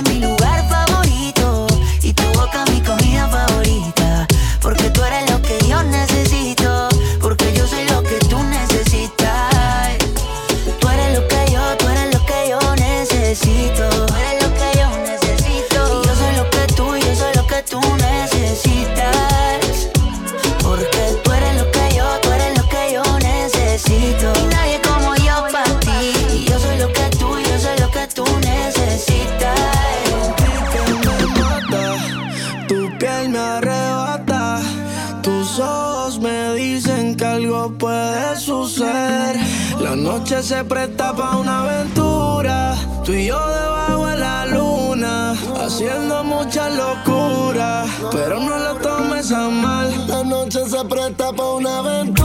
Es mi se presta pa' una aventura. Tú y yo debajo de la luna, haciendo mucha locura. Pero no lo tomes a mal. La noche se presta pa' una aventura.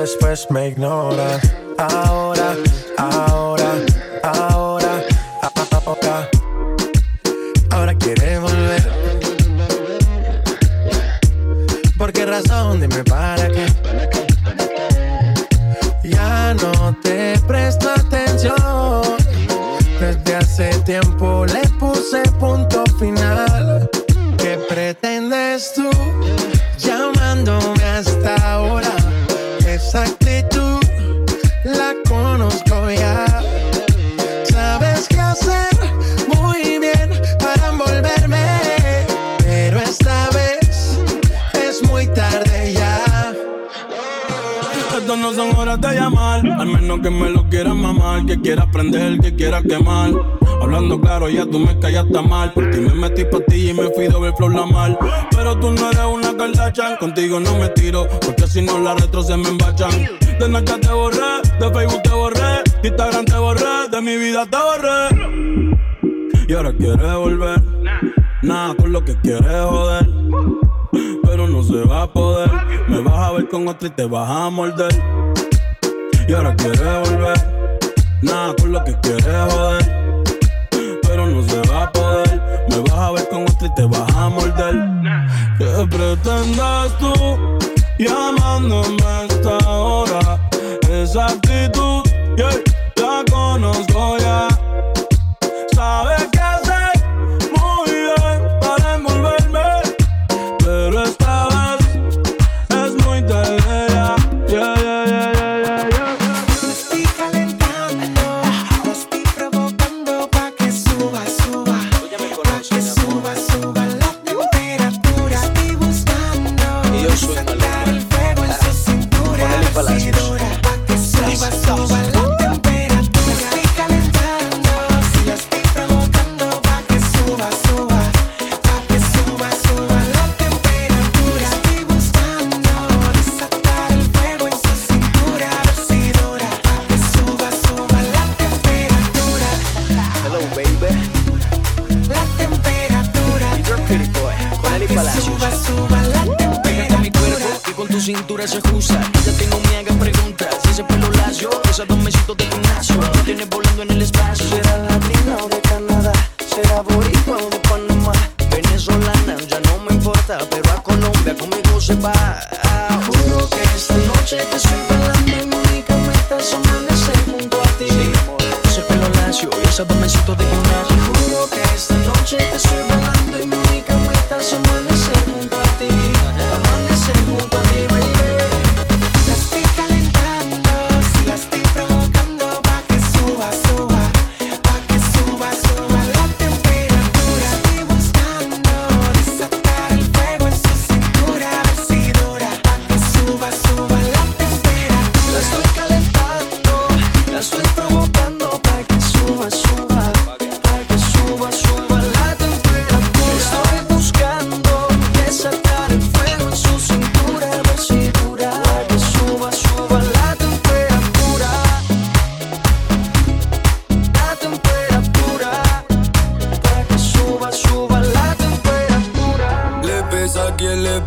Después me ignoras. Ahora, ahora, ahora, callaste mal. Por ti me metí pa' ti y me fui doble flor la mal. Pero tú no eres una Kardashian, contigo no me tiro, porque si no las retro se me embachan. De Snapchat te borré, de Facebook te borré, Instagram te borré, de mi vida te borré. Y ahora quieres volver, nada con lo que quieres joder. Pero no se va a poder, me vas a ver con otro y te vas a morder. Y ahora quieres volver, nada con lo que quieres joder pero no se va con otro y te vas a morder. ¿Qué pretendes tú llamándome a esta hora? Esa actitud, yeah,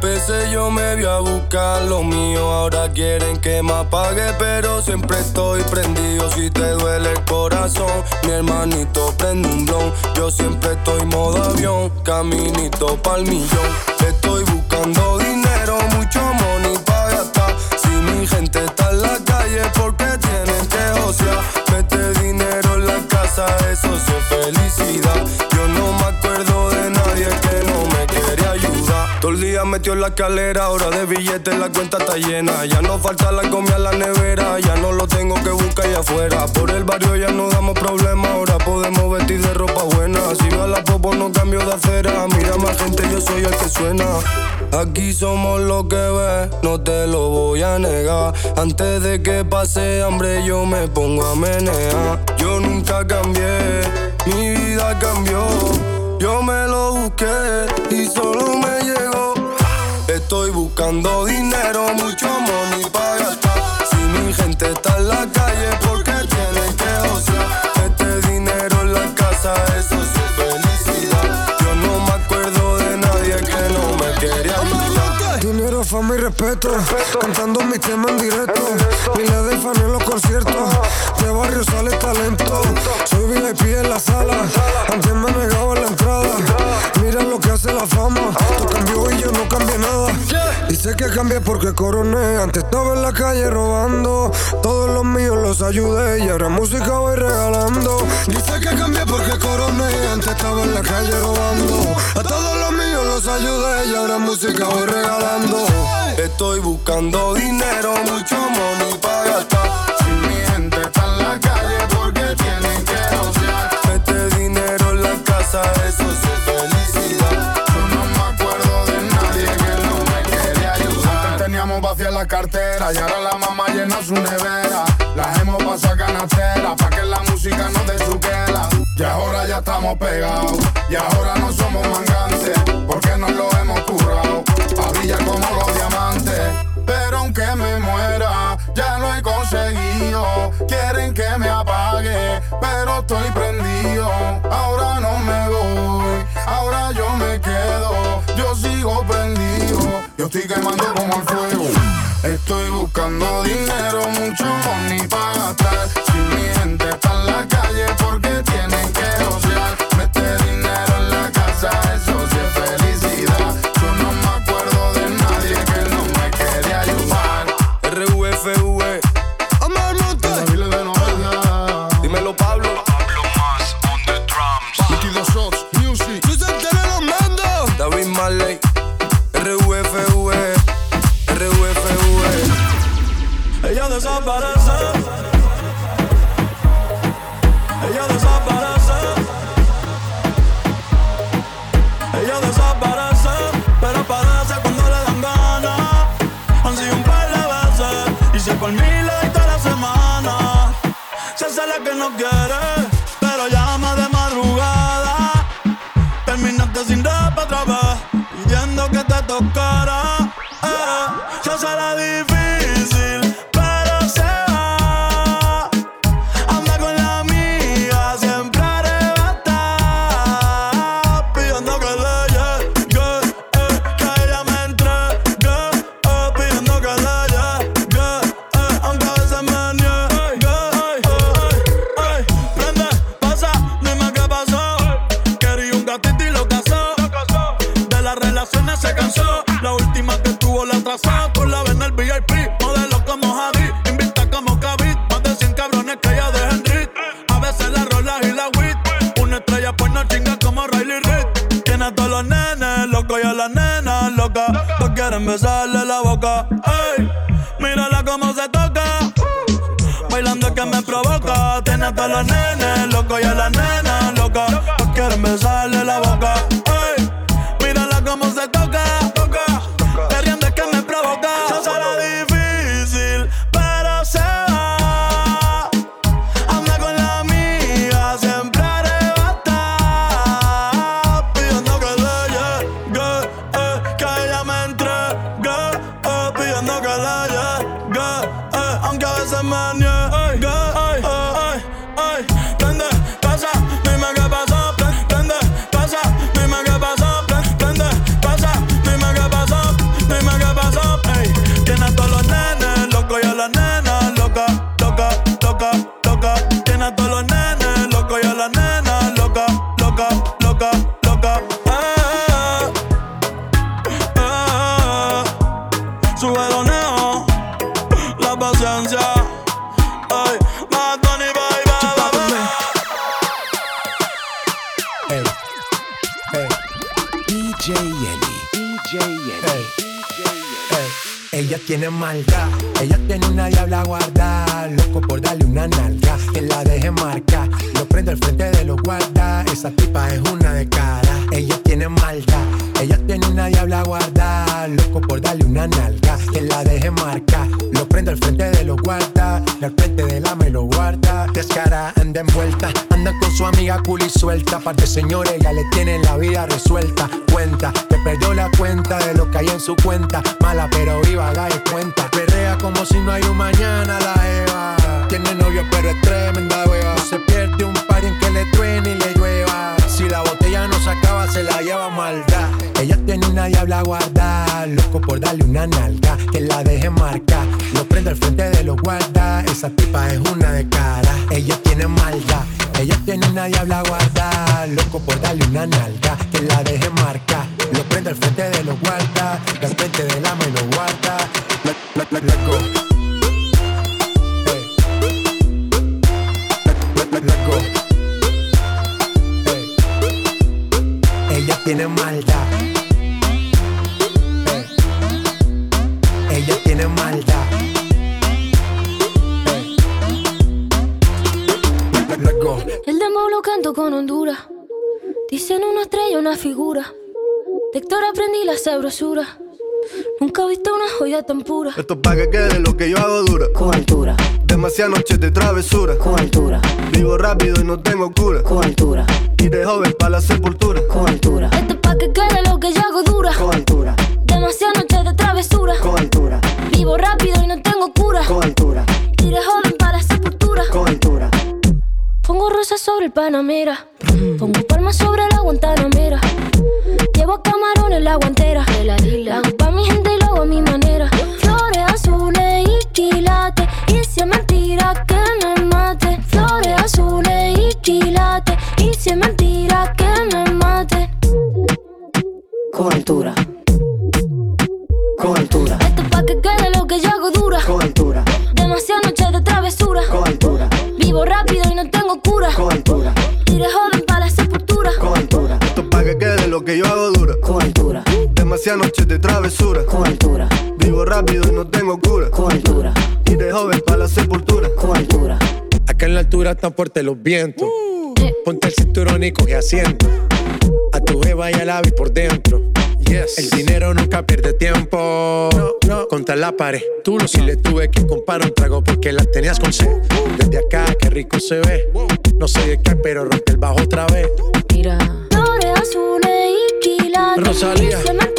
pese, yo me voy a buscar lo mío. Ahora quieren que me apague, pero siempre estoy prendido. Si te duele el corazón, mi hermanito prende un blon. Yo siempre estoy modo avión, caminito pa'l millón. Estoy buscando dinero, mucho money pa' gastar. Si mi gente está en la calle, porque tienen que josear. Mete dinero en la casa, eso sí es felicidad. Yo no me acuerdo de nadie que no me quiere ayudar. Todo el día metió en la escalera, ahora de billetes la cuenta está llena. Ya no falta la comida en la nevera, ya no lo tengo que buscar allá afuera. Por el barrio ya no damos problemas, ahora podemos vestir de ropa buena. Si va la popo no cambio de acera, mira más gente, yo soy el que suena. Aquí somos lo que ves, no te lo voy a negar. Antes de que pase hambre yo me pongo a menear. Yo nunca cambié, mi vida cambió. Yo me lo busqué y solo me llegó. Estoy buscando dinero, mucho money para gastar. Si mi gente está en la calle, fama y respeto. Cantando mi tema en directo. Miles de fans en los conciertos. De barrio sale talento. Soy VIP en la sala. Antes me negaba la entrada. Mira lo que hace la fama. Tú cambió y yo no cambié nada. Dice que cambié porque coroné. Antes estaba en la calle robando. Todos los míos los ayudé. Y ahora música voy regalando. Dice que cambié porque coroné. Antes estaba en la calle robando. Ayudé. Y ahora música voy regalando. Estoy buscando dinero, mucho money para gastar. Si mi gente está en la calle, porque tienen que gozar. Este dinero en la casa, eso es su la cartera y ahora la mamá llena su nevera. Las hemos pasado canastera pa' que la música no dé su quela. Y ahora ya estamos pegados y ahora no somos mangantes porque nos lo hemos currado. A brillar como los diamantes. Pero aunque me muera, ya lo he conseguido. Quieren que me apague, pero estoy prendido. Ahora no me voy, ahora yo me quedo. Yo sigo prendido, estoy quemando como el fuego. Estoy buscando dinero, mucho money para gastar. Si mi gente está en la calle, porque te tocara. Eh, se hace la La paciencia. Ay, Bad Bunny, bye, bye, bye, bye. Ey, ey. DJ Yeli, DJ Yeli. Ella tiene maldad, ella tiene una diabla guarda, loco por darle una nalga, que la deje marcar, lo prendo al frente de los guardas, esa tipa es una de cara, ella tiene maldad, ella tiene una diabla guarda, loco por darle una nalga, que la deje marcar, lo prendo al frente de los guardas, y al frente de la me lo guarda, descara, anda envuelta, anda con su amiga cool y suelta. Parte señores, ya le tienen la vida resuelta. Cuenta, que perdió la cuenta de lo que hay en su cuenta. Mala pero viva, haga cuenta. Perrea como si no hay un mañana la Eva. Tiene novio pero es tremenda hueva. se pierde un par en que le truene y le llueva. Si la botella no se acaba, se la lleva maldad. Ella tiene una diabla guarda, loco por darle una nalga, que la deje marcar. Lo prende al frente de los guardas, esa tipa es una de cara. Ella tiene maldad, ella tiene una diabla guarda, loco por darle una nalga, que la deje marcar. Lo prende al frente de los guardas, al frente de me lo guarda. Tiene maldad. Ella tiene maldad. El demo lo canto con Honduras. Dicen una estrella, una figura. De Héctor aprendí la sabrosura. Nunca he visto una joya tan pura. Esto es pa' que quede lo que yo hago dura. Demasiadas noches de travesura. Con altura. Vivo rápido y no tengo cura. Con altura. Y de joven pa' la sepultura. Con altura. Esto es pa' que quede lo que yo hago dura. Con altura. Demasiadas noches de travesura. Con altura. Vivo rápido y no tengo cura. Con altura. Y de joven pa' la sepultura. Con altura. Pongo rosas sobre el Panamera. Pongo palmas sobre la Guantanamera. Llevo camarones la guantera. La hago pa' mi gente y lo hago a mi manera. Flores azules y quilates. Y si es mentira que me mate. Flores azules y quilates. Y si es mentira que me mate. Con altura. Con altura. Esto es pa' que quede lo que yo hago dura. Con altura. Demasiadas noches de travesura. Con altura. Vivo rápido y no tengo cura. Con altura. De joven pa' la sepultura. Con altura. Esto es pa' que quede lo que yo hago dura. Con altura. Demasiadas noches de travesura. Con altura. Vivo rápido y no tengo cura. Con altura. Y de joven pa' la sepultura. Con altura. Acá en la altura están fuertes los vientos. Ponte el cinturón y coge asiento. A tu beba y al ave por dentro. Yes. El dinero nunca pierde tiempo. No, Contra la pared. Tú lo si le tuve que comprar un trago porque la tenías con sed. Desde acá, qué rico se ve. No sé de qué, pero rompe el bajo otra vez. Mira. Flores azules y quilates. Rosalía. Y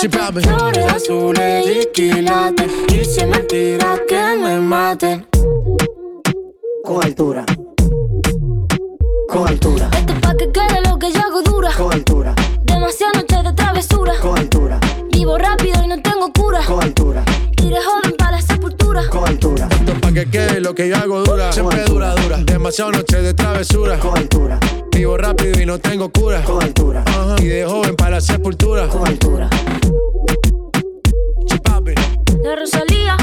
Sí, papi. Flores azules y quilates. Y si es mentira que me mate. Con altura. Con altura. Esto es pa' que quede lo que yo hago dura. Con altura. Demasiadas noches de travesura. Con altura. Vivo rápido y no tengo cura. Con altura. De joven pa' la sepultura. Con altura. Esto es pa' que quede lo que yo hago dura. Siempre dura, dura. Demasiadas noches de travesura. Con altura. Vivo rápido y no tengo cura. Con altura. Ajá. Y de joven para la sepultura. Con altura. Papi. La Rosalía.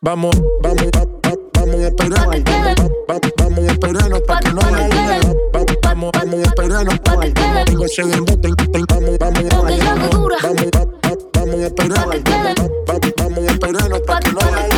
Vamos, vamos, va- va- vamos a esperar. Vamos a esperarnos para que no Pa' que haya quede. duda. Va- Vamos, vamos a esperarnos Pa' que ese embuste, Vamos, vamos, vamos, va- va- vamos a esperar. Pa' que quede. Va- va- Vamos a esperarnos Pa' para que no haya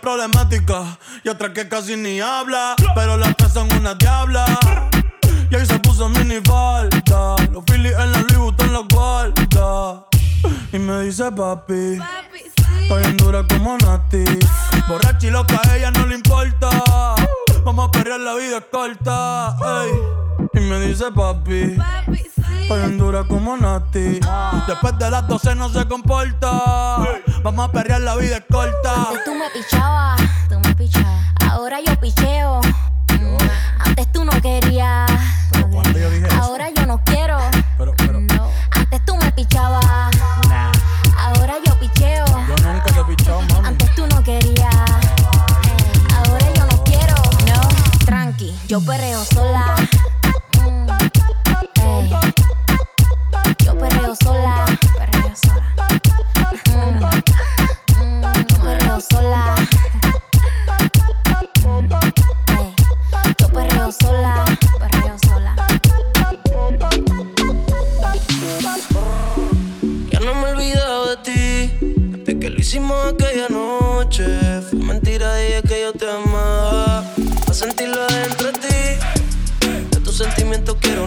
Problemática y otra que casi ni habla. Pero las tres son una diabla. Y ahí se puso mini falta. Los Phillies en la Louis en la guarda. Y me dice papi. Estoy en dura como Nati. Borracha y loca, a ella no le importa. Vamos a perrear, la vida es corta. Y me dice papi. Estoy en dura como Nati. Después de las 12 no se comporta. Vamos a perrear, la vida es corta. Antes tú me pichabas, tú me pichabas. Ahora yo picheo. Antes tú no querías. Ahora yo no quiero. No. Antes tú me pichabas. Ahora yo picheo. Yo nunca te he pichado, mami. Antes tú no querías. Ahora yo no quiero. No. Tranqui, yo perreo sola. Perreo sola. Perreo sola. Mm. Perreo sola. Yo perreo sola. Sola. Ya no me he olvidado de ti, de que lo hicimos aquella noche. Fue mentira, dije que yo te amaba. A sentirlo adentro de ti, de tus sentimientos quiero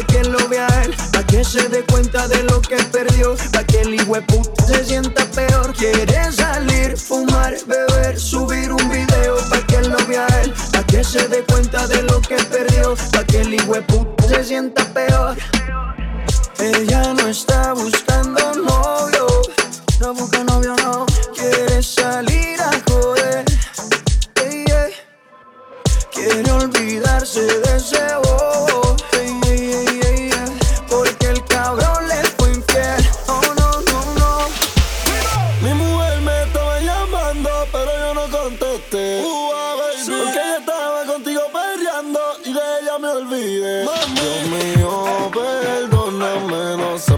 que se dé cuenta de lo que perdió, pa' que el puta se sienta peor. Quiere salir, fumar, beber, subir un video, pa' que él lo vea a él, pa' que se dé cuenta de lo que perdió, pa' que el puta se sienta peor. Ella no está buscando novio, no busca novio, no. Quiere salir a joder, hey, quiere olvidarse de ese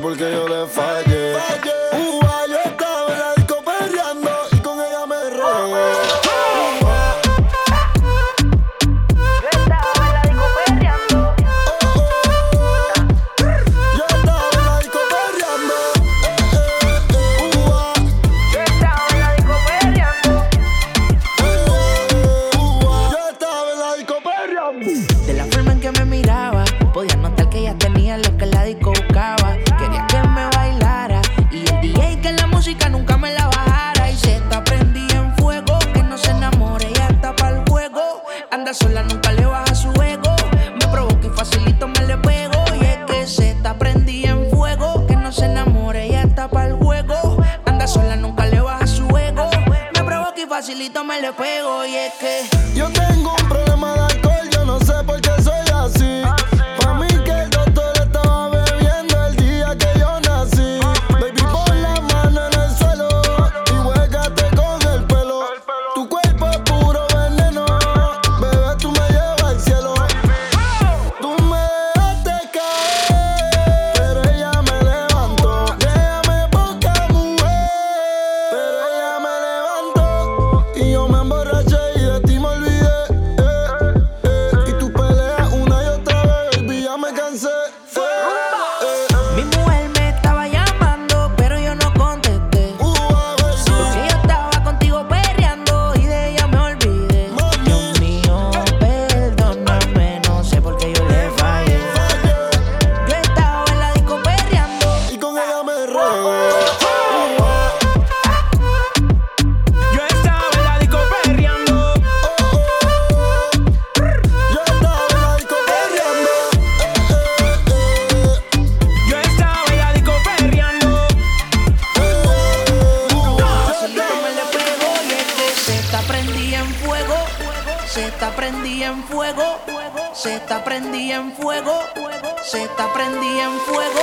porque yo le fallé. Se te prendí en fuego.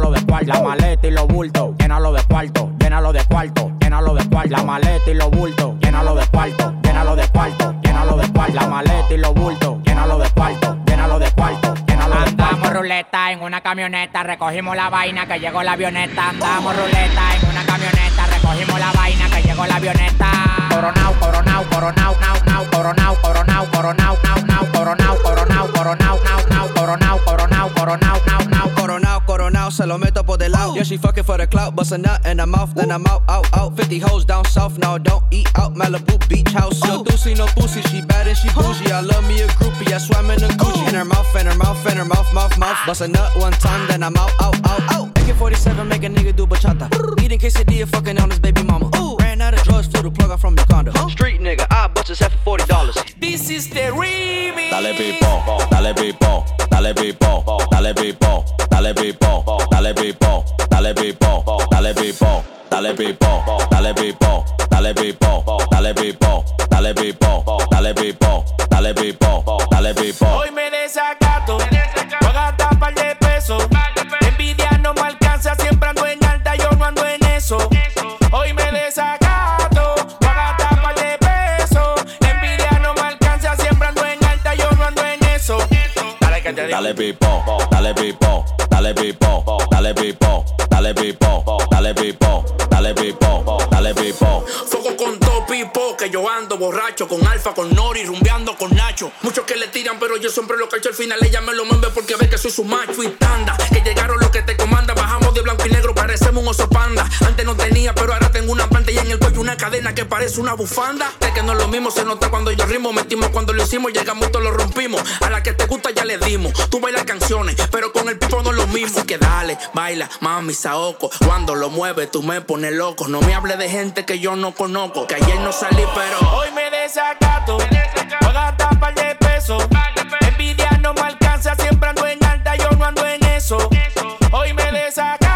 llénalo de cuarto. La maleta y los bultos, llénalo de cuarto, llénalo de cuarto, llénalo de cuarto. La maleta y los bultos, llénalo de cuarto, llénalo de cuarto, llénalo de cuarto. La maleta y los bultos, llénalo de cuarto, ruleta en una camioneta, recogimos la vaina que llegó la avioneta. Andamos ruleta en una camioneta, recogimos la vaina que llegó la avioneta. Coronao, coronao, coronao, nao, nao, coronao, coronao, coronao, nao, nao, coronao, coronao, coronao, nao, nao, coronao, coronao, coronao, nao, nao. Coronao, coronao, se lo meto por del lado. Yeah, she fucking for the clout, bust a nut in her mouth, then I'm out, out, out. 50 hoes down south, now don't eat out. Malibu beach house. No doozy, no pussy, she bad and she bougie. I love me a groupie, I swam in a Gucci. In her mouth, in her mouth, in her mouth, mouth, mouth. off. Bust a nut one time, then I'm out, out, out, out. AK 47, make a nigga do bachata. Eating quesadilla, fucking on his baby mama. Ooh. Ran out of drugs, flew the plug out from Uganda. Huh? Street nigga, I bust his head for $40. This is the remix. Dale people, dale people, dale people, dale people, dale people, dale people, dale people, dale people. Dale people, dale people, dale people, dale people, dale people, dale people, dale people, dale people. Hoy me desacato, me desacato. Par de pesos. Envidia no me alcanza, siempre ando en alta, yo no ando en eso. Hoy me desacato, Dale pipo, dale pipo, dale pipo, dale pipo, dale pipo, dale pipo, dale pipo, dale pipo. Fuego con todo pipo, que yo ando borracho con Alfa, con Nori, rumbeando con Nacho. Muchos que le tiran, pero yo siempre lo cacho al final. Ella me lo mueve porque ve que soy su macho y tanda. Que llegaron los que te parecemos un oso panda. Antes no tenía, pero ahora tengo una pantalla en el cuello, una cadena que parece una bufanda. De que no es lo mismo, se nota cuando yo rimo, metimos cuando lo hicimos, llegamos y todo lo rompimos. A la que te gusta ya le dimos. Tú bailas canciones, pero con el pipo no es lo mismo. Así que dale, baila, mami, saoco. Cuando lo mueves, tú me pones loco. No me hables de gente que yo no conozco. Que ayer no salí, pero hoy me desacato. Voy a gastar par de pesos. Envidia no me alcanza, siempre ando en alta, yo no ando en eso. Hoy me desacato.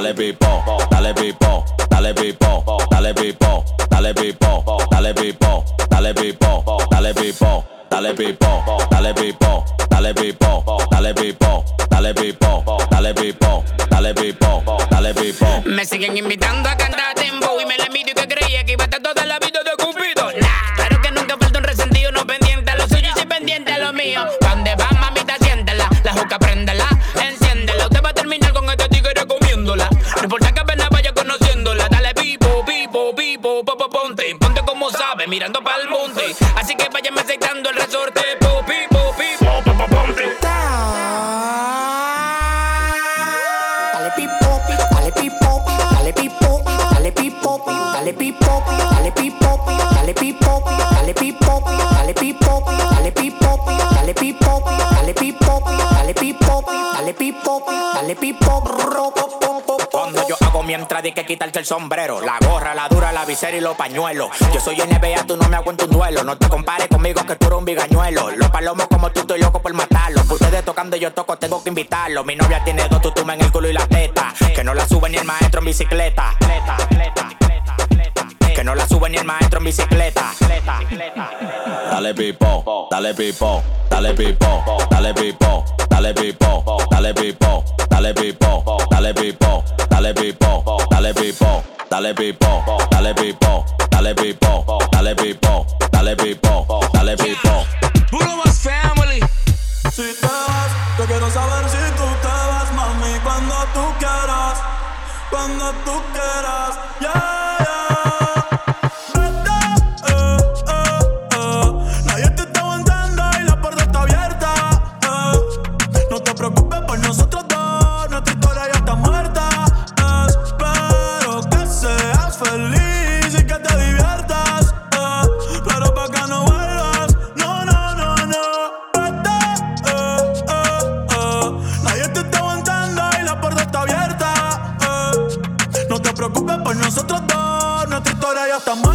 dale pipo, dale pipo, dale pipo, dale pipo, dale pipo, dale pipo, dale pipo, dale pipo, dale pipo, dale pipo, dale pipo, dale pipo, dale pipo, dale pipo, dale pipo, dale pipo. Me siguen invitando a cantar tempo y me le miro que creía que iba a estar toda la vida de Cupido. Nah, claro que nunca falta un resentido no pendiente a lo suyo y pendiente a lo mío. ¿Dónde va mamita siéntela? La juca prendela el sombrero, la gorra, la dura, la visera y los pañuelos. Yo soy NBA, tú no me aguanto un duelo. No te compares conmigo que tú eres un bigañuelo. Los palomos como tú, estoy loco por matarlo. Ustedes tocando yo toco, tengo que invitarlo. Mi novia tiene dos tutumas en el culo y la teta. Que no la sube ni el maestro en bicicleta. Que no la sube ni el maestro en bicicleta. Dale pipo, dale pipo, dale pipo, dale pipo, dale pipo, dale pipo, dale pipo, dale pipo, dale pipo, dale pipo, dale pipo, dale pipo, dale pipo, dale pipo, dale pipo, dale pipo. Bruno más family. Si te vas, yo quiero saber si tú te vas, mami, cuando tú quieras, cuando tú quieras, yeah, yeah. Preocupes por nosotros dos, nuestra historia ya está muerta.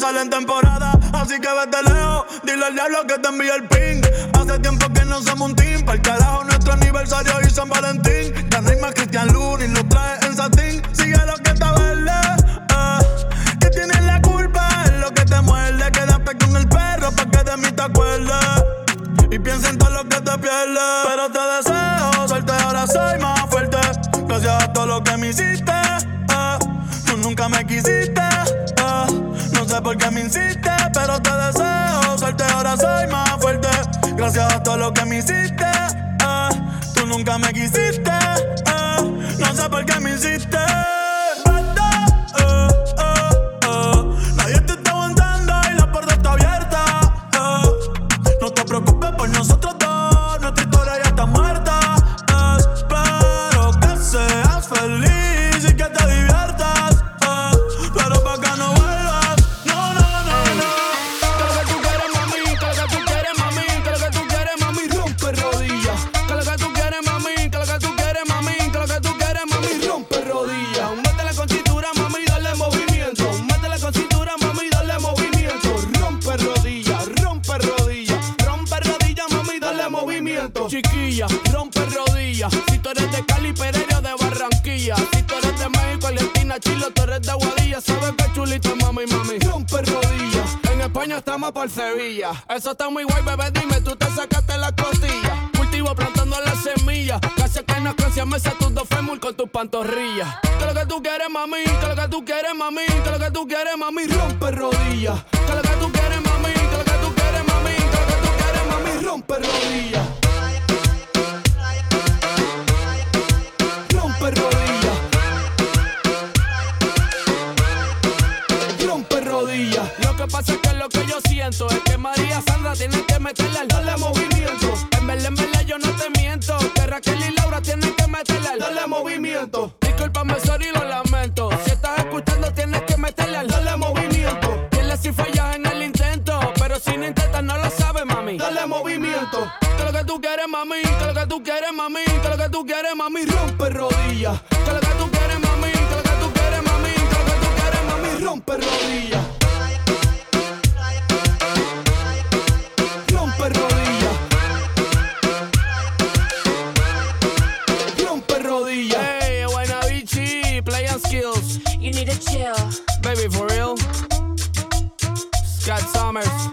Sale en temporada Así que vete lejos, dile al diablo que te envíe el ping. Hace tiempo que no somos un team Para el carajo nuestro aniversario y San Valentín. Hay más Cristian Luna y lo trae en satín todo lo que me hiciste. eh. Tú nunca me quisiste. eh. No sé por qué me hiciste. Chiquilla, rompe rodillas. Si tú eres de Cali, Pereira, de Barranquilla. Si tú eres de México, Argentina, Chile, tú eres de Guadilla. Sabes que chulito, mami, mami, rompe rodillas. En España estamos por Sevilla. Eso está muy guay, bebé. Dime, tú te sacaste la costilla. Cultivo plantando las semillas. Casi que no crecia meses tus dos fémur con tus pantorrillas. Que lo que tú quieres, mami. Que lo que tú quieres, mami. Que lo que tú quieres, mami. Rompe rodillas. Que lo que tú quieres, mami. Que lo que tú quieres, mami. Que lo que tú quieres, mami. Rompe rodillas. Es que María Sandra tiene que meterle al movimiento. En verdad, en verdad yo no te miento. Que Raquel y Laura tienen que meterle al darle movimiento. Discúlpame, sorry, lo lamento. Si estás escuchando, tienes que meterle al darle movimiento. Dile si fallas en el intento. Pero si no intentas, no lo sabes, mami. Dale movimiento. Que lo que tú quieres, mami. Que lo que tú quieres, mami. Que lo que tú quieres, mami. Rompe rodillas. Que lo que tú quieres, mami. Que lo que tú quieres, mami. Que lo que tú quieres, mami. Rompe rodillas. Chill. Baby, for real. Scott Summers.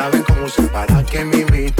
saben cómo usar para que me inviten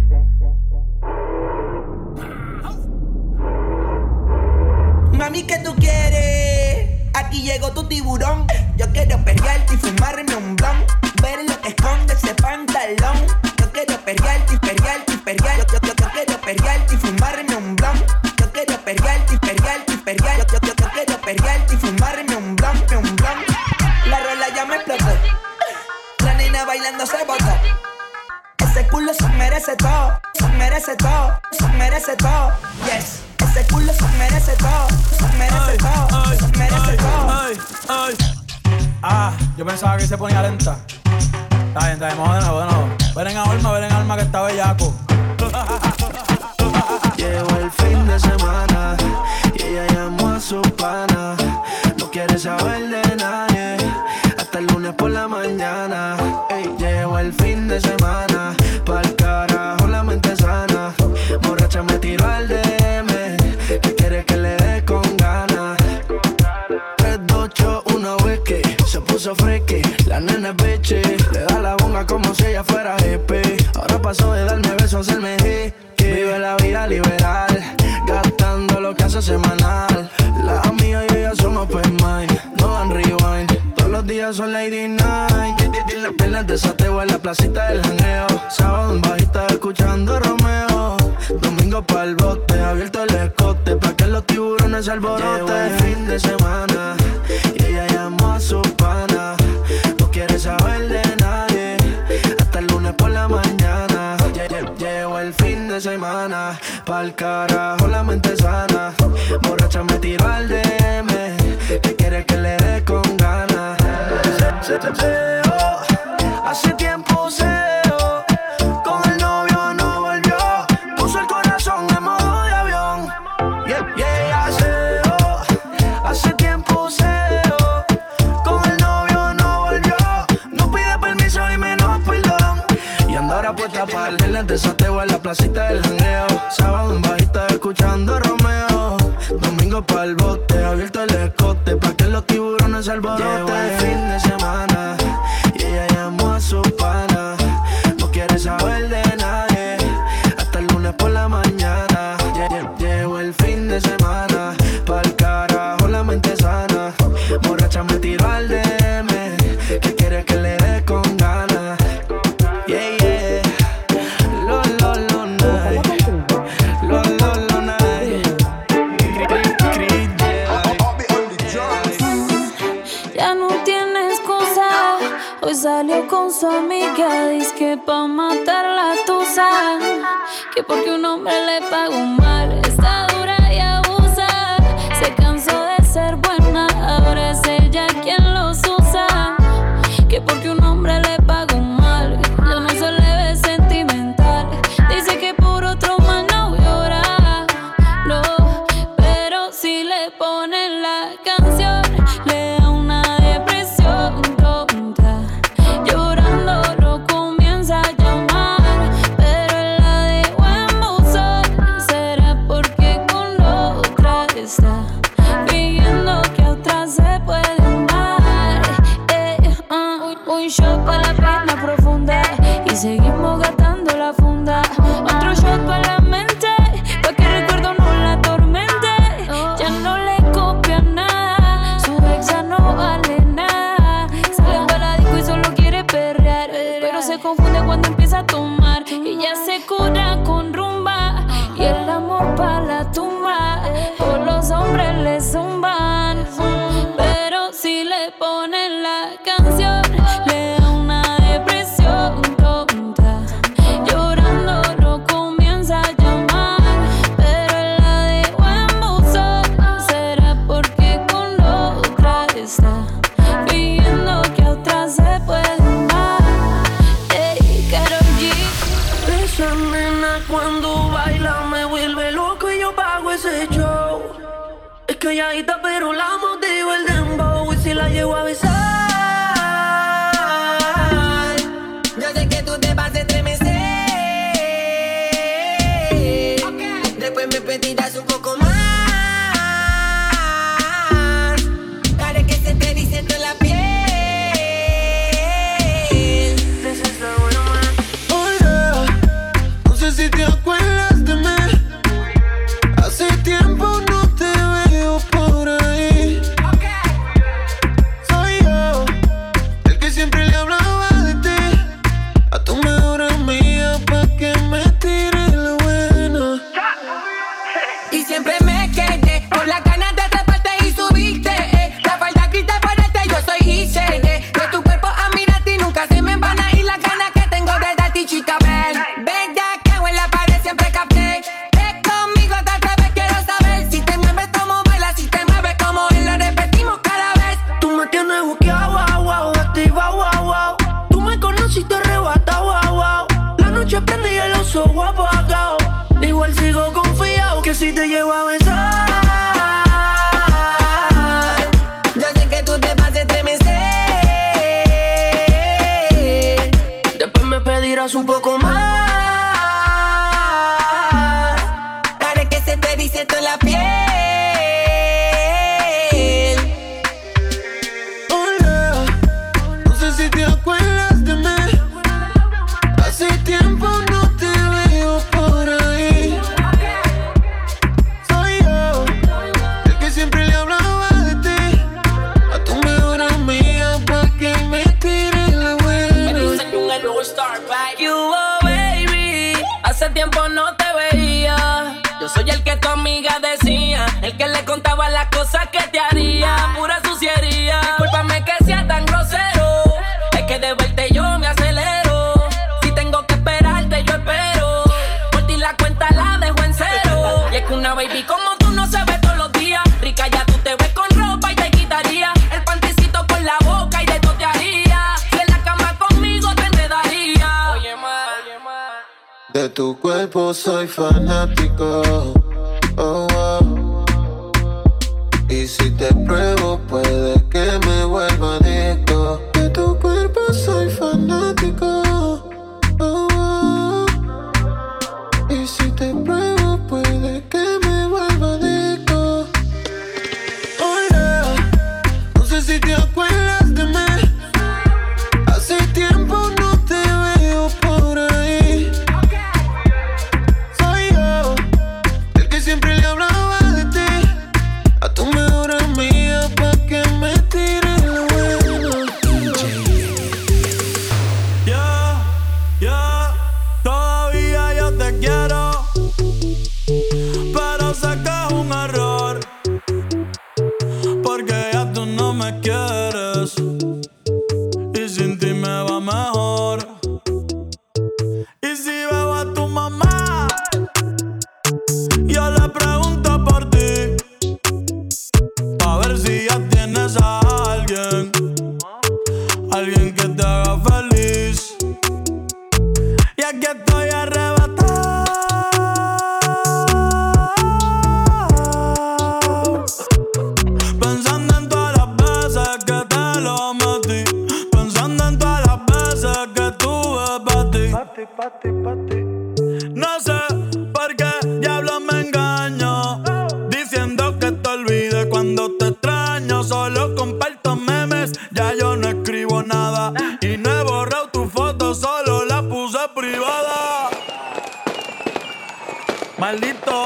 Mami, ¿qué tú quieres? Aquí llegó tu tiburón. Yo quiero perrearte y fumarme un blon. Ver lo que esconde ese pantalón. Yo quiero perrearte y perrearte y perrearte. Yo, yo, yo, quiero perrearte y fumarme un blon. Yo quiero perrearte y perrearte y perrearte. Yo, yo, yo, quiero perrearte y fumarme un blon, un blon. La rola ya me explotó. La nena bailando se botó. Ese culo se merece todo, se merece todo, se merece todo. Yes culo se merece todo, se merece ay, todo, ay, se merece ay, todo. Ay, ay. Ah, yo pensaba que se ponía lenta. Está bien, está bien, vamos de nuevo, de nuevo. Ven en alma, ven en alma que está bellaco. Llegó el fin de semana. Le da la bonga como si ella fuera GP. Ahora pasó de darme besos a hacerme G. Que vive la vida liberal, gastando lo que hace semanal. La mía y ella son open mind, no dan rewind. Todos los días son lady night. En las piernas desateo en la placita del janeo. Sábado en bajita escuchando Romeo. Domingo pa'l bote, abierto el escote. Pa' que los tiburones alboroten. el fin de semana y ella llamó a su de semana. Pa'l carajo la mente sana. Borracha me tiró al DM. Que quiere que le dé con ganas. Hace tiempo se desateo en la placita del jangueo. Sábado en bajita escuchando Romeo. Domingo pa'l bote, abierto el escote, pa' que los tiburones alboroten. pago más. baby, como tú no se ve todos los días. Rica ya tú te ves con ropa y te quitaría el pantecito con la boca y de todo te haría. Si en la cama conmigo te enredaría. Oye, ma, de tu cuerpo soy fanático Maldito.